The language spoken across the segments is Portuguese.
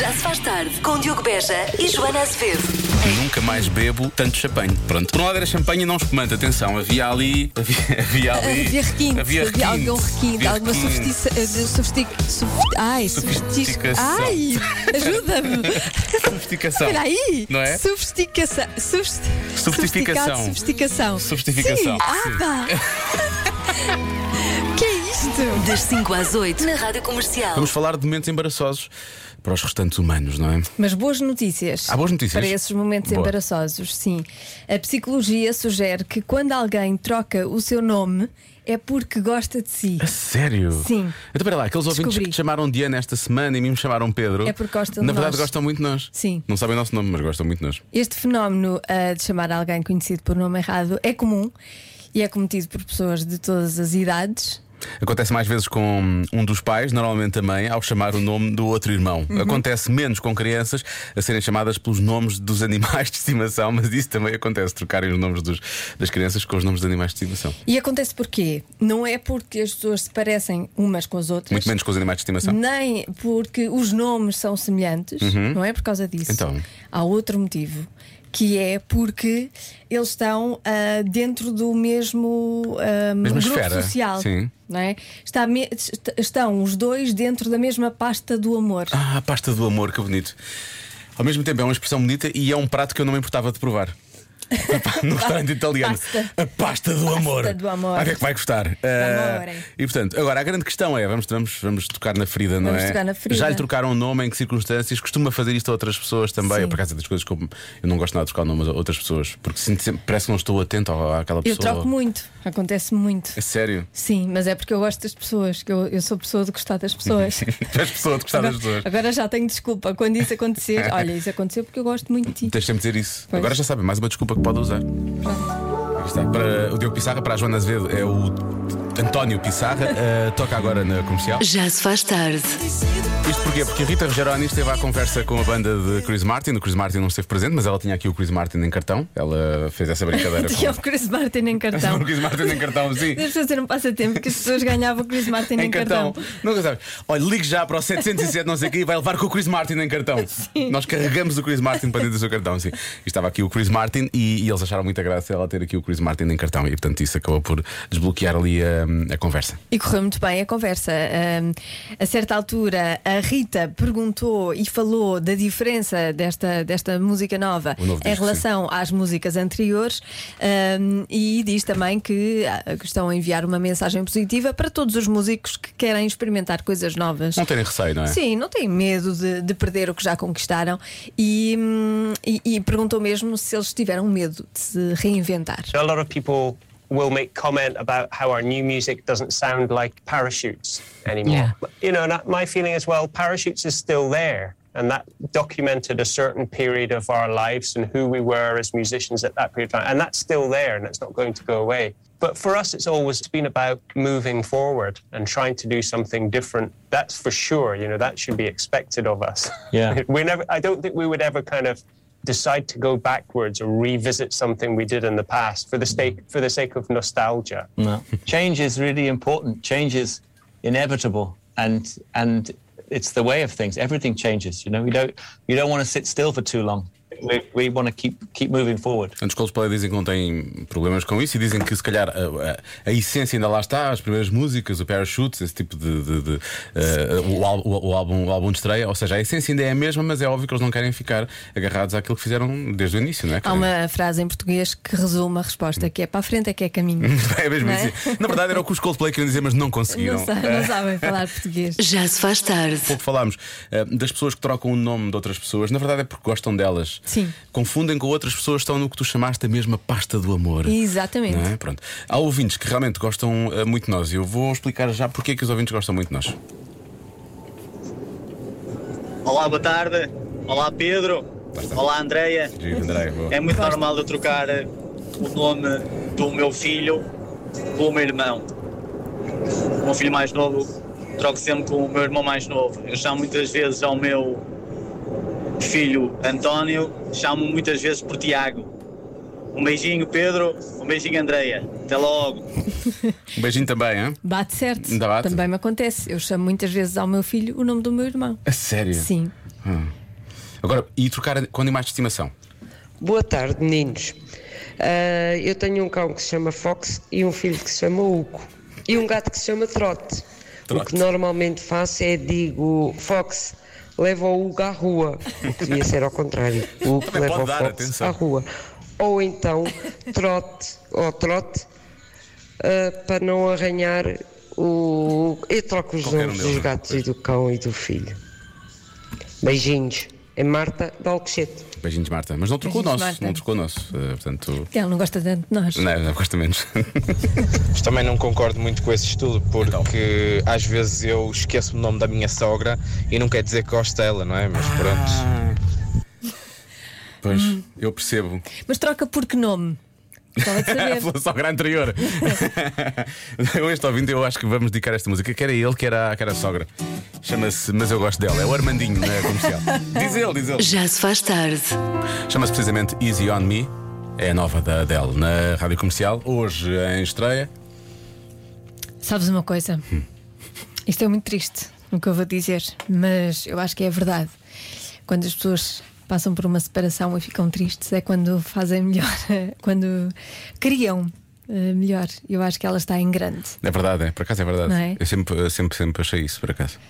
Já se faz tarde com Diogo Beja e Joana Azevedo. Nunca mais bebo tanto champanhe. Pronto. Por um lado era champanhe e não espumante. Atenção, havia ali. Havia, havia ali. Havia requinte, havia, requinte, algum requinte, havia alguma requinte. sofistica. de- Sofistic, sof, ai, sofistic, Sofisticação. ai, ajuda-me. Sofisticação. Espera aí. Não é? Sofisticação. Sofist, Sofisticação. Sofisticação. Sofisticação, Sim. Ah, pá. que é isto? Das 5 às 8 na Rádio Comercial. Vamos falar de momentos embaraçosos para os restantes humanos, não é? Mas boas notícias. Há boas notícias? Para esses momentos Boa. embaraçosos, sim. A psicologia sugere que quando alguém troca o seu nome é porque gosta de si. A sério? Sim. Então, para lá, aqueles ouvintes Descobri. que te chamaram Diana esta semana e me chamaram Pedro. É porque gostam de Na verdade, nós. gostam muito de nós. Sim. Não sabem o nosso nome, mas gostam muito de nós. Este fenómeno ah, de chamar alguém conhecido por nome errado é comum e é cometido por pessoas de todas as idades. Acontece mais vezes com um dos pais, normalmente a mãe, ao chamar o nome do outro irmão. Uhum. Acontece menos com crianças a serem chamadas pelos nomes dos animais de estimação, mas isso também acontece, trocarem os nomes dos- das crianças com os nomes de animais de estimação. E acontece porquê? Não é porque as pessoas se parecem umas com as outras. Muito menos com os animais de estimação. Nem porque os nomes são semelhantes, não é por causa disso. Então. Há outro motivo, que é porque eles estão ah, dentro do mesmo ah, Mesma grupo esfera, social. sim. Não é? Está est- estão os dois dentro da mesma pasta do amor. Ah, a pasta do amor, que bonito. Ao mesmo tempo é uma expressão bonita e é um prato que eu não me importava de provar. no restaurante italiano. Pasta. A pasta do amor. do amor. O que é que vai? Ah, amore. e portanto, agora a grande questão é: vamos, vamos, vamos tocar na ferida, não Vamos é? tocar na ferida. Já lhe trocaram o nome, em que circunstâncias? Costuma fazer isto a outras pessoas também? Sim. Eu, por acaso, é das coisas que eu, eu não gosto nada de trocar o nome a outras pessoas, porque sinto sempre, parece que não estou atento àquela Eu pessoa. troco muito, acontece muito. É sério? Sim, mas é porque eu gosto das pessoas, que eu, eu sou pessoa de gostar das pessoas. Tu és pessoa de gostar das pessoas. Agora já tenho desculpa quando isso acontecer. Olha, isso aconteceu porque eu gosto muito de ti. Tens sempre de dizer isso. Pois. Agora já sabem, mais uma desculpa pode usar. Está. Para o Diogo Pissarra, para a Joana Azevedo, é o António Pissarra. Eh, toca agora na comercial. Já se faz tarde. Isto porquê? Porque a Rita Rogeroni esteve à conversa com a banda de Chris Martin. O Chris Martin não esteve presente, mas ela tinha aqui o Chris Martin em cartão. Ela fez essa brincadeira Tinha com o Chris Martin em cartão. o Chris Martin em cartão, sim. Deves fazer um passatempo que as pessoas ganhavam o Chris Martin em, Em cartão. Nunca sabes. Olha, ligue já para o 707, não sei o quê, e vai levar com o Chris Martin em cartão. Nós carregamos o Chris Martin para dentro do seu cartão, sim. E estava aqui o Chris Martin e, e eles acharam muita graça ela ter aqui o Chris Martin em cartão. E portanto isso acabou por desbloquear ali a, a conversa. E correu muito bem a conversa. A certa altura, a Rita perguntou e falou da diferença desta, desta música nova em disco, relação às músicas anteriores e diz também que, ah, que estão a enviar uma mensagem positiva para todos os músicos que querem experimentar coisas novas. Não terem receio, não é? Sim, não têm medo de, de perder o que já conquistaram e, hum, e- e perguntou mesmo se eles tiveram medo de se reinventar. A lot of people will make comment about how our new music doesn't sound like parachutes anymore. You know, and my feeling as well, parachutes is still there. And that documented a certain period of our lives and who we were as musicians at that period of time. And that's still there and it's not going to go away. But for us, it's always been about moving forward and trying to do something different. That's for sure. You know, that should be expected of us. Yeah. we never, I don't think we would ever kind of decide to go backwards or revisit something we did in the past for the sake for the sake of nostalgia. No. Change is really important. Change is inevitable, and and it's the way of things. Everything changes. You know, we don't you don't want to sit still for too long. We, we want to keep keep moving forward. Os Coldplay dizem que não têm problemas com isso e dizem que se calhar a, a- a essência ainda lá está, as primeiras músicas, o Parachutes, esse tipo de. de- de, eh, o, o- o álbum, o álbum de estreia, ou seja, a essência ainda é a mesma, mas é óbvio que eles não querem ficar agarrados àquilo que fizeram desde o início, não é? Há Querem- uma frase em português que resume a resposta, que é para a frente é que é caminho. É mesmo é? assim. Na verdade era o que os Coldplay queriam dizer, mas não conseguiram. Não, sa- não sabem falar português. Já se faz tarde. pouco falámos eh, das pessoas que trocam o nome de outras pessoas, na verdade é porque gostam delas. Sim. Confundem com outras pessoas, estão no que tu chamaste a mesma pasta do amor. Exatamente. Não é? Pronto. Há ouvintes que realmente gostam eh, muito de nós e eu vou explicar já porque é que os ouvintes gostam muito de nós. Olá, boa tarde. Olá, Pedro. Olá, Andreia. Giro, André, boa. É muito normal eu trocar eh, o nome do meu filho pelo meu irmão. O meu filho mais novo troco sempre com o meu irmão mais novo. Eu chamo muitas vezes ao meu filho António, chamo muitas vezes por Tiago. Um beijinho, Pedro. Um beijinho, Andreia. Até logo. Um beijinho também, hein? Bate certo. Ainda bate? Também me acontece. Eu chamo muitas vezes ao meu filho o nome do meu irmão. A sério? Sim. Agora, e trocar com animais de estimação? Boa tarde, meninos. Ah, eu tenho um cão que se chama Fox e um filho que se chama Uco. E um gato que se chama Trote. O Trote. que normalmente faço é digo Fox, leva o Hugo à rua. O que devia ser ao contrário. O Hugo Também leva o dar, Fox atenção. à rua. Ou então Trote, ou Trote, ah, para não arranhar o. Eu troco os Qualquer um nomes deles, dos é? gatos e do cão e do filho. Beijinhos. É Marta de Alcochete. Beijinhos, Marta. Mas não trocou o nosso. Marta. Não trocou o nosso. Eh, portanto. Ele não gosta tanto de nós. Não, não gosta menos. Mas também não concordo muito com esse estudo, porque às vezes eu esqueço o nome da minha sogra e não quer dizer que gosto dela, não é? Mas pronto. Pois, Hum. eu percebo. Mas troca por que nome? Gostava de saber. Pela sogra anterior. Este ouvinte, eu acho que vamos dedicar esta música, que era ele, que era, que era a sogra. Chama-se Mas Eu Gosto dela. É o Armandinho na comercial. Diz ele, diz ele. Já se faz tarde. Chama-se precisamente Easy on Me. É a nova da Adele na rádio comercial. Hoje em estreia. Sabes uma coisa? Isto é muito triste, o que eu vou dizer, mas eu acho que é verdade. Quando as pessoas passam por uma separação e ficam tristes, é quando fazem melhor, quando criam eh, melhor. Eu acho que ela está em grande. É verdade, é. Por acaso é verdade. É? Eu sempre, sempre, sempre achei isso, por acaso.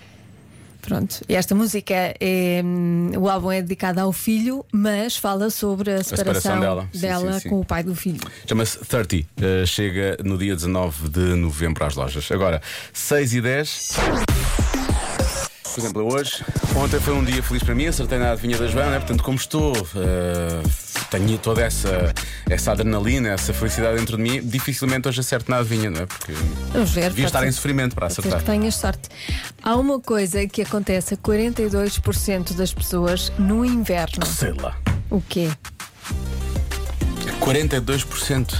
Pronto, e esta música é. hum, O álbum é dedicado ao filho, mas fala sobre a separação, separação dela. Dela sim, sim. com o pai do filho. Chama-se 30. eh, chega no dia 19 de novembro às lojas. Agora, 6 e 10. Por exemplo, hoje, ontem foi um dia feliz para mim, acertei na adivinha da Joana, né? portanto, como estou, eh, tenho toda essa, essa adrenalina, essa felicidade dentro de mim, dificilmente hoje acerto na adivinha, não é? Porque Vamos ver. devia estar ser- em sofrimento para acertar. que tenhas sorte. Há uma coisa que acontece a 42% das pessoas no inverno. Sei lá. O quê? 42%.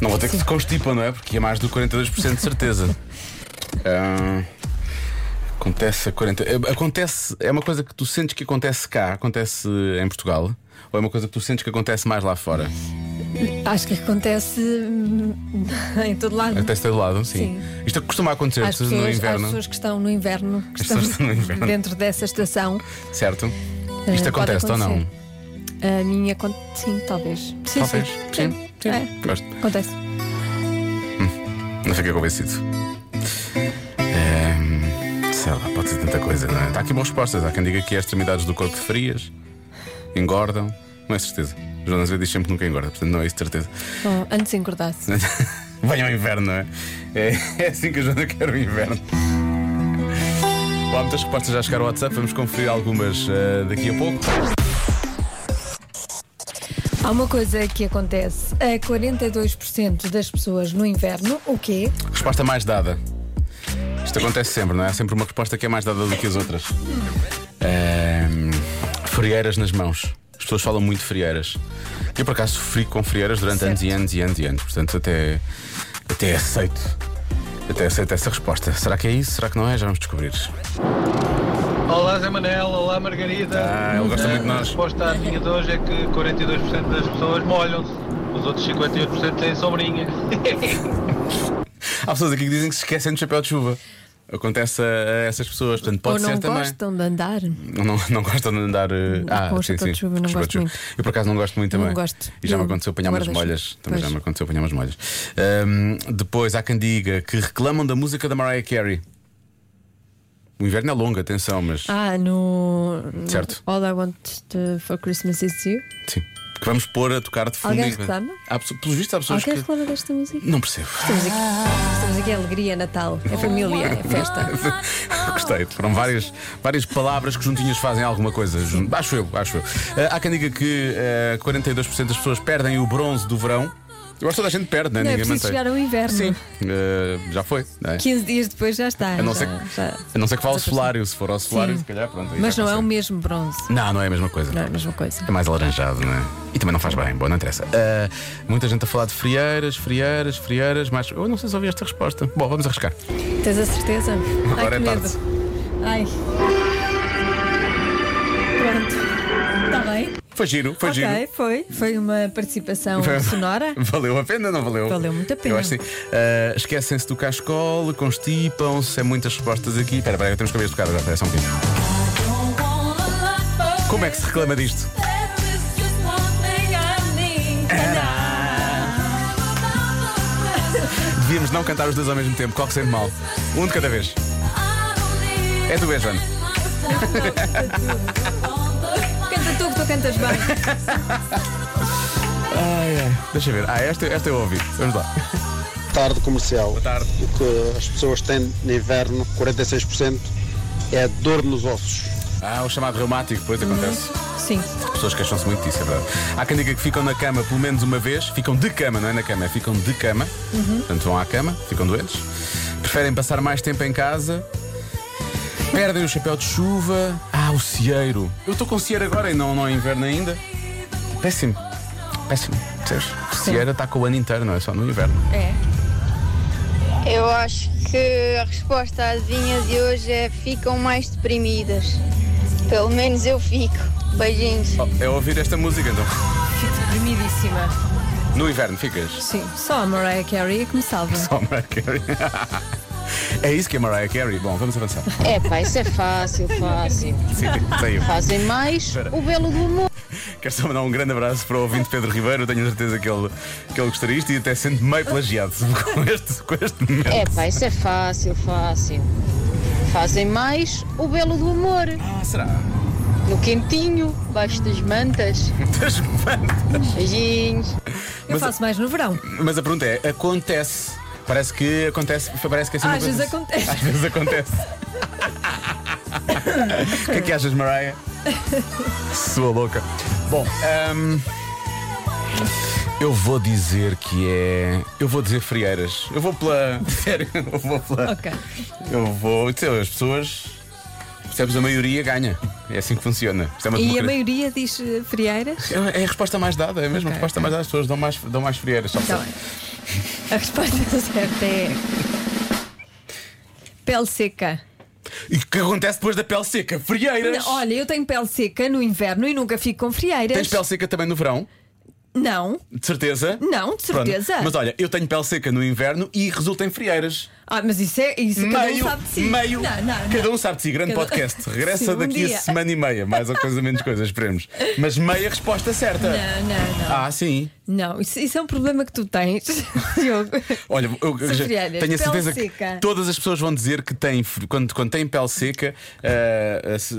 Não vou ter que se constipa, não é? Porque é mais do 42% de certeza. Ah, acontece a 40. eh, Acontece. É uma coisa que tu sentes que acontece cá, acontece em Portugal? Ou é uma coisa que tu sentes que acontece mais lá fora? Acho que acontece hum, em todo lado. Acontece todo lado, sim. Sim. Isto costuma acontecer Às no pessoas, às inverno, pessoas que estão no inverno, que As estão estão no inverno. dentro dessa estação. certo? eh, Isto pode acontece ou não? A minha conta. Sim, talvez. Sim, Talvez. sim. Sim, sim. É, Gosto. acontece. Não fiquei convencido. Sei lá, pode ser tanta coisa, não é? Está aqui boas respostas. Há quem diga que as extremidades do corpo frias, engordam. Não é certeza. Joana Azevedo diz sempre que nunca engorda, portanto não é isso de certeza. Oh, antes engordado. Venha ao inverno, não é? é? É assim que a Joana quer o inverno. Bom, há muitas respostas já chegaram ao WhatsApp, vamos conferir algumas eh, daqui a pouco. Há uma coisa que acontece a 42% das pessoas no inverno. O quê? Resposta mais dada. Isto acontece sempre, não é? Há sempre uma resposta que é mais dada do que as outras. Ehm, frieiras nas mãos. As pessoas falam muito de frieiras. Eu, por acaso, sofri com frieiras durante anos e anos e anos e anos. Portanto, até, até aceito. Até aceito essa resposta. Será que é isso? Será que não é? Já vamos descobrir. Olá Zé Manel, olá Margarida. Ah, ele gosta muito de A nós. resposta à adivinha de hoje é que 42% das pessoas molham-se, os outros 58% têm sombrinha. Há pessoas aqui que dizem que se esquecem do chapéu de chuva. Acontece a, essas pessoas. Portanto, pode Ou não ser também. gostam de andar? Não, não, não gostam de andar. eh, ah, sim, sim. de chuva, eu não gosto muito. Eu por acaso não gosto muito Não também. gosto. E já me Eu aconteceu apanhar umas molhas. Também já me aconteceu apanhar umas molhas. Depois há quem diga que reclamam da música da Mariah Carey. O inverno é longo, atenção, mas. Ah, no. Certo. All I Want for Christmas is You. Sim. Que vamos pôr a tocar de fundo. Alguém reclama? Há, pelos vistos, há pessoas Alguém que. reclama desta música? Não percebo. Estamos aqui, estamos aqui, é alegria, Natal, é família, é festa. Gostei. Foram várias, várias palavras que juntinhas fazem alguma coisa. Acho eu, acho eu. Ah, há quem diga que ah, 42% das pessoas perdem o bronze do verão. Eu acho que toda a gente perde, né? Não é Ninguém preciso mantém. chegar ao inverno. Sim, ah, já foi. não é? 15 dias depois já está. A não já- ser, já- a não ser que vá ao solário. Se for ao solário, Sim. se calhar, pronto. Mas não é o consegue. mesmo bronze. Não, não é a mesma coisa. Não é a mesma coisa. É mais alaranjado, não é? E também não faz bem, bom, não interessa. Ah, muita gente a falar de frieiras, frieiras, frieiras, mas eu não sei se ouvi esta resposta. Bom, vamos arriscar. Tens a certeza? Ai, Agora que é medo. tarde. Ai. Foi giro, foi giro. ok, foi. Foi uma participação Foi- sonora. Valeu a pena, não valeu? Valeu muito a pena. Eu acho que sim. Ah, Esquecem-se do cascol, constipam-se, é muitas respostas aqui. Espera, espera, temos que ouvir este bocado agora, espera só um bocadinho. Como é que se reclama disto? Devíamos não cantar os dois ao mesmo tempo, corre sempre mal. Um de cada vez. É tu, Joana. Canta cantas bem. Ai, ai. Deixa eu ver. Ah, esta, esta eu ouvi. Vamos lá. tarde comercial. Boa tarde. O que as pessoas têm no inverno, 46%, é dor nos ossos. Ah, o chamado reumático, depois acontece. Sim. As pessoas queixam-se muito disso, é verdade. Há quem diga que ficam na cama pelo menos uma vez, ficam de cama, não é na cama, é ficam de cama. Portanto, vão à cama, ficam doentes. Preferem passar mais tempo em casa. Perdem o chapéu de chuva. Ah, o cieiro. Eu estou com cieiro agora e não, não é inverno ainda. Péssimo. Péssimo. Cieiro está com o ano inteiro, não é só no inverno. É. Eu acho que a resposta à adivinha de hoje é ficam mais deprimidas. Pelo menos eu fico. Beijinhos. Oh, é ouvir esta música então. Fico deprimidíssima. No inverno ficas. Sim, só a Mariah Carey é que me salva. Só Mariah Carey. é isso que é Mariah Carey. Bom, vamos avançar. É pá, isso é fácil, fácil. Sim, saiu. Fazem mais o belo do amor. Quero só mandar um grande abraço para o ouvinte Pedro Ribeiro. Tenho certeza que ele, que ele gostaria disto e até sendo meio plagiado com este, com este momento. É pá, isso é fácil, fácil. Fazem mais o belo do amor. Ah, será? No quentinho, baixo das mantas. Das mantas. Beijinhos. Eu faço mais no verão. Mas a pergunta é: acontece? Parece que acontece, parece que é assim Às vezes acontece. Às vezes acontece. O que é que achas, Mariah? Sua louca. Bom, ahm, eu vou dizer que é. Eu vou dizer frieiras. Eu vou pela. Sério, eu vou pela. Ok. Eu vou. As pessoas. Percebes? A maioria ganha. É assim que funciona. É E a democracia. maioria diz eh, frieiras? É a resposta mais dada, é mesmo a Ok, resposta ok. mais dada. As pessoas dão mais, dão mais frieiras. Só bem. A resposta certa é. Pele seca. E o que acontece depois da pele seca? Frieiras! Olha, eu tenho pele seca no inverno e nunca fico com frieiras. Tens pele seca também no verão? Não, De certeza? não, de Pronto. certeza. Mas olha, eu tenho pele seca no inverno e resulta em frieiras. Ah, mas isso é. Isso cada um meio, sabe de si. meio. Não, não, Cada não. um sabe de si. Grande Cada- podcast. Regressa Sim, daqui dia. a semana e meia. Mais ou coisa, menos coisa, esperemos. Mas meia resposta certa. Não, não, não. Ah, sim. Não, isso, isso é um problema que tu tens, Diogo. Olha, eu, frieiras, tenho a certeza seca. que todas as pessoas vão dizer que têm, quando, quando têm pele seca, ah, se-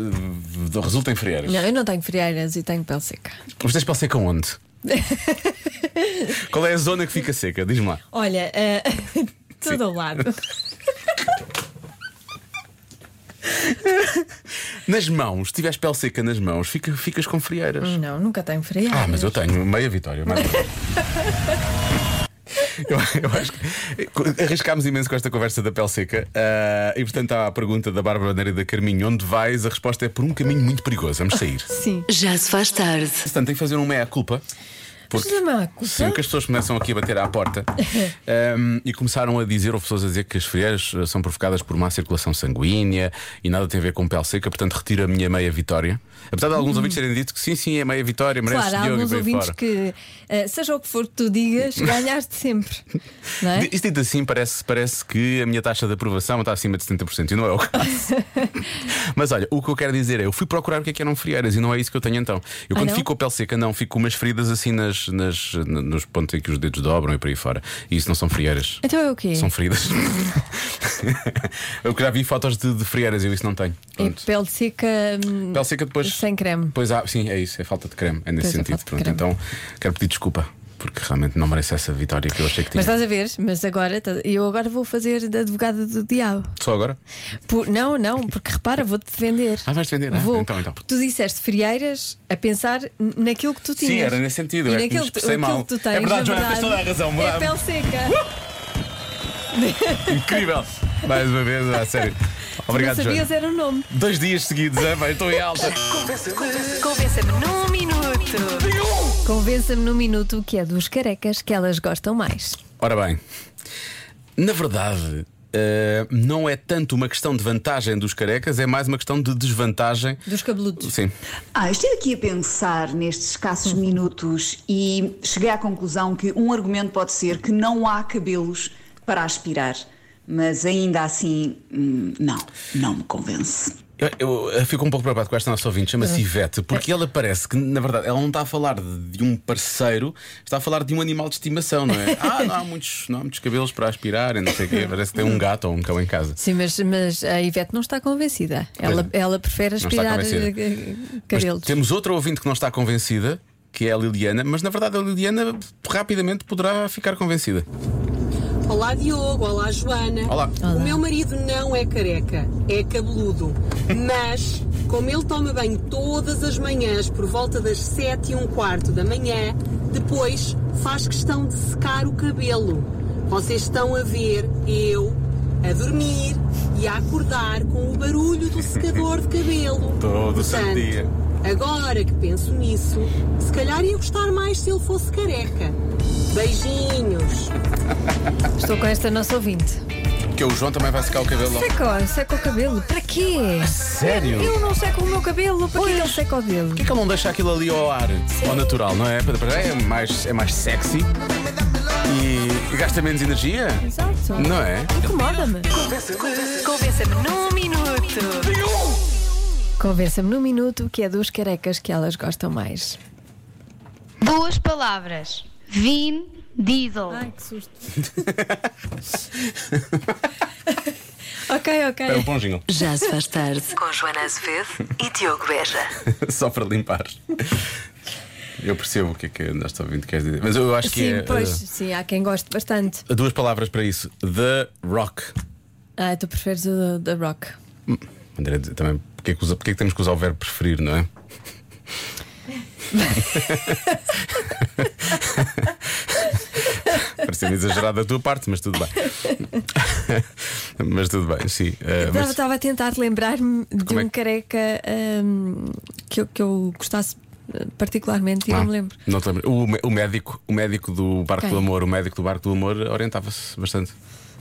resulta em frieiras. Não, eu não tenho frieiras e tenho pele seca. Mas tens pele seca onde? Qual é a zona que fica seca? Diz-me lá. Olha, eh, todo ao lado. Nas mãos, se tiveres pele seca nas mãos, fica- ficas com frieiras. Não, nunca tenho frieiras. Ah, mas eu tenho meia vitória. mais. Eu, eu acho que arriscámos imenso com esta conversa da pele seca. ah, e portanto, há a pergunta da Bárbara Neira e da Carminho: onde vais? A resposta é por um caminho muito perigoso. Vamos sair. Sim. Já se faz tarde. Portanto, tem que fazer um meia-culpa. Porque sim, que as pessoas começam aqui a bater à porta ahm, e começaram a dizer, ou pessoas a dizer que as frieiras eh, são provocadas por má circulação sanguínea e nada tem a ver com pele seca, portanto retiro a minha meia vitória. Apesar de alguns ouvintes terem dito que sim, sim, é meia vitória, merece Claro, há alguns ouvintes fora. que, eh, seja o que for que tu digas, ganhaste sempre. Não é? Isto dito assim, parece, parece que a minha taxa de aprovação está acima de 70%, e não é o caso. Mas olha, o que eu quero dizer é: eu fui procurar o que é que eram frieiras e não é isso que eu tenho então. Eu Ah, quando não? fico com a pele seca, não, fico com umas feridas assim nas, nas, na- nos pontos em que os dedos dobram e por aí fora. E isso não são frieiras. Então é o quê? São feridas. eu já vi fotos de, de frieiras e eu isso não tenho. Pronto. pele seca hum, Pele seca depois. sem creme. Pois há, sim, é isso, é falta de creme, é nesse Pois é, sentido. Pronto, então quero pedir desculpa, porque realmente não merece essa vitória que eu achei que tinha. Mas estás a ver, mas agora tá- eu agora vou fazer de advogada do diabo. Só agora? Por- não, não, porque repara, vou-te defender. Ah, vais defender? Ah, Vou. então, então. Porque tu disseste frieiras a pensar naquilo que tu tinhas. Sim, era nesse sentido, E é naquilo que, aquilo mal. que tu tens, É verdade, na Joana, tens toda a razão, É bravo. pele seca. Incrível! Mais uma vez, a sério. Obrigado, não Joana. sabias era o nome. Dois dias seguidos, é, bem, estou em alta. Convença-me num minuto. Convença-me num minuto que é dos carecas que elas gostam mais. Ora bem, na verdade, eh, não é tanto uma questão de vantagem dos carecas, é mais uma questão de desvantagem. Dos cabeludos. Sim. Ah, estive aqui a pensar nestes escassos Hum. minutos e cheguei à conclusão que um argumento pode ser que não há cabelos para aspirar. Mas ainda assim, hum, não, não me convence. Eu, eu, eu fico um pouco preocupado com esta nossa ouvinte, chama-se Ivete, porque ela parece que, na verdade, ela não está a falar de, um parceiro, está a falar de um animal de estimação, não é? Ah, não há muitos, não há muitos cabelos para aspirar, não sei o quê, parece que tem um gato ou um cão em casa. Sim, mas, mas a Ivete não está convencida. Ela, ela prefere aspirar eh, Mas cabelos. temos outra ouvinte que não está convencida, que é a Liliana, mas na verdade a Liliana rapidamente poderá ficar convencida. Olá Diogo, olá Joana. Olá. O meu marido não é careca, é cabeludo. Mas, como ele toma banho todas as manhãs por volta das sete e um quarto da manhã, depois faz questão de secar o cabelo. Vocês estão a ver eu a dormir e a acordar com o barulho do secador de cabelo. Todo santo Portanto, dia. Agora que penso nisso, se calhar ia gostar mais se ele fosse careca. Beijinhos. Estou com esta nossa ouvinte. Porque o João também vai secar o cabelo logo. Seca, seca o cabelo. Para quê? sério? Eu não seco o meu cabelo. Para que ele seca o dele? Por que ele não deixa aquilo ali ao ar, ao natural, não é? É mais, é mais sexy e, e gasta menos energia. Exato. Não é? Incomoda-me. Convença-me num minuto. Convença-me num minuto que é dos carecas que elas gostam mais. Duas palavras. Vin Diesel. Ai, que susto. ok, ok. É um bom jingle. Já se faz tarde. Com Joana Azevedo e Diogo Beja. Só para limpar. Eu percebo o que é que andaste ouvindo queres dizer. Mas eu acho que sim, é. pois, uh, sim, há quem goste bastante. duas palavras para isso. The Rock. Ah, tu preferes o da Rock. Hum, André, também, porque é, que usa, porque é que temos que usar o verbo preferir, não é? Pareceu-me exagerado da tua parte, mas tudo bem. mas tudo bem, sim. Uh, mas- Estava a tentar lembrar-me de é um que- careca ahm, que, eu, que eu gostasse eh, particularmente e Ah, não me lembro. Não te lembro. O, o médico, o médico do Barco Quem? do Amor, o médico do Barco do Amor orientava-se bastante.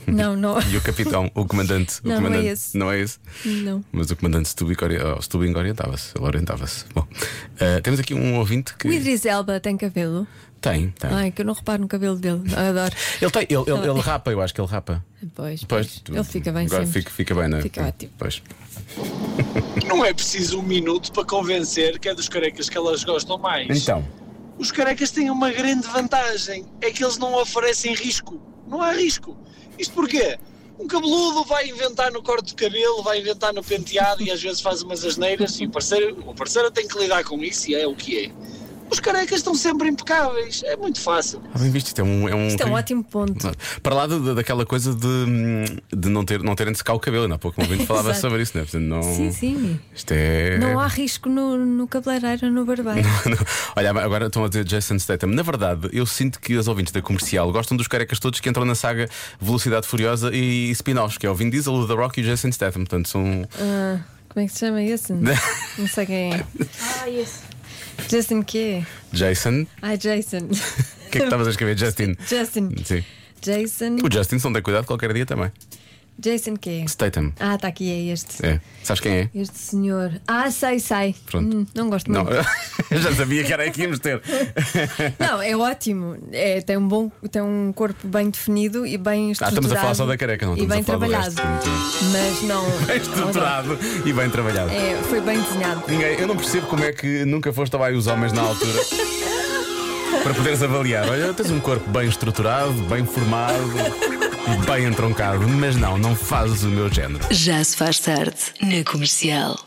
Não, não. E o capitão, o comandante. o Não, não é comandante, esse. Não é esse? Não. Mas o comandante Stubing, oh, Stubing orientava-se. Ele orientava-se. Bom, uh, temos aqui um ouvinte que. O Idris Elba tem cabelo? Tem, tem. Ai, que eu não reparo no cabelo dele. Adoro. Ele tem, ele, ele, ele rapa, eu acho que ele rapa. Pois, Pois, Ele fica bem Agora sempre. fica, fica bem, não é? Fica ótimo. Pois. Não é preciso um minuto para convencer que é dos carecas que elas gostam mais. Então. Os carecas têm uma grande vantagem: é que eles não oferecem risco. Não há risco. Isto porquê? Um cabeludo vai inventar no corte de cabelo, vai inventar no penteado e às vezes faz umas asneiras e o parceiro, o parceiro tem que lidar com isso e é o que é. Os carecas estão sempre impecáveis, é muito fácil. Ah, bem visto, isto é um. É um, Isto é um ótimo ponto. Para lá de- daquela coisa de, de não, ter, não terem de secar o cabelo, ainda há pouco um ouvinte falava sobre isso, não é? Portanto, não, Sim, sim. Isto é. Não há risco no, no cabeleireiro, no barbeiro. Não. Olha, agora estão a dizer Jason Statham. Na verdade, eu sinto que os ouvintes da comercial gostam dos carecas todos que entram na saga Velocidade Furiosa e spin-offs, que é o Vin Diesel, o The Rock e o Jason Statham. Portanto, são. Ah, como é que se chama esse? Não sei quem é. Ah, esse. Justin quê? Jason. Ai, Jason. O que é que estavas a escrever? Justin. Justin. Sim. Jason. O Justin, se não tem cuidado, qualquer dia também. Jason quê? Statham. Ah, está aqui, é este. É. Sabes quem é? Este senhor. Ah, sei, sei. Pronto. Hum, não gosto Não, muito. eu já sabia que era aí que íamos ter. Não, é ótimo. É, tem, um bom, tem um corpo bem definido e bem Ah, estruturado. estamos a falar só da careca, não E estamos bem a falar do trabalhado. Mas não. Bem estruturado e bem trabalhado. É, foi bem desenhado. Ninguém, eu não percebo como é que nunca foste Ai os Homens na altura para poderes avaliar. Olha, tens um corpo bem estruturado, bem formado e bem entroncado, mas não, não fazes o meu género. Já se faz tarde. Na comercial.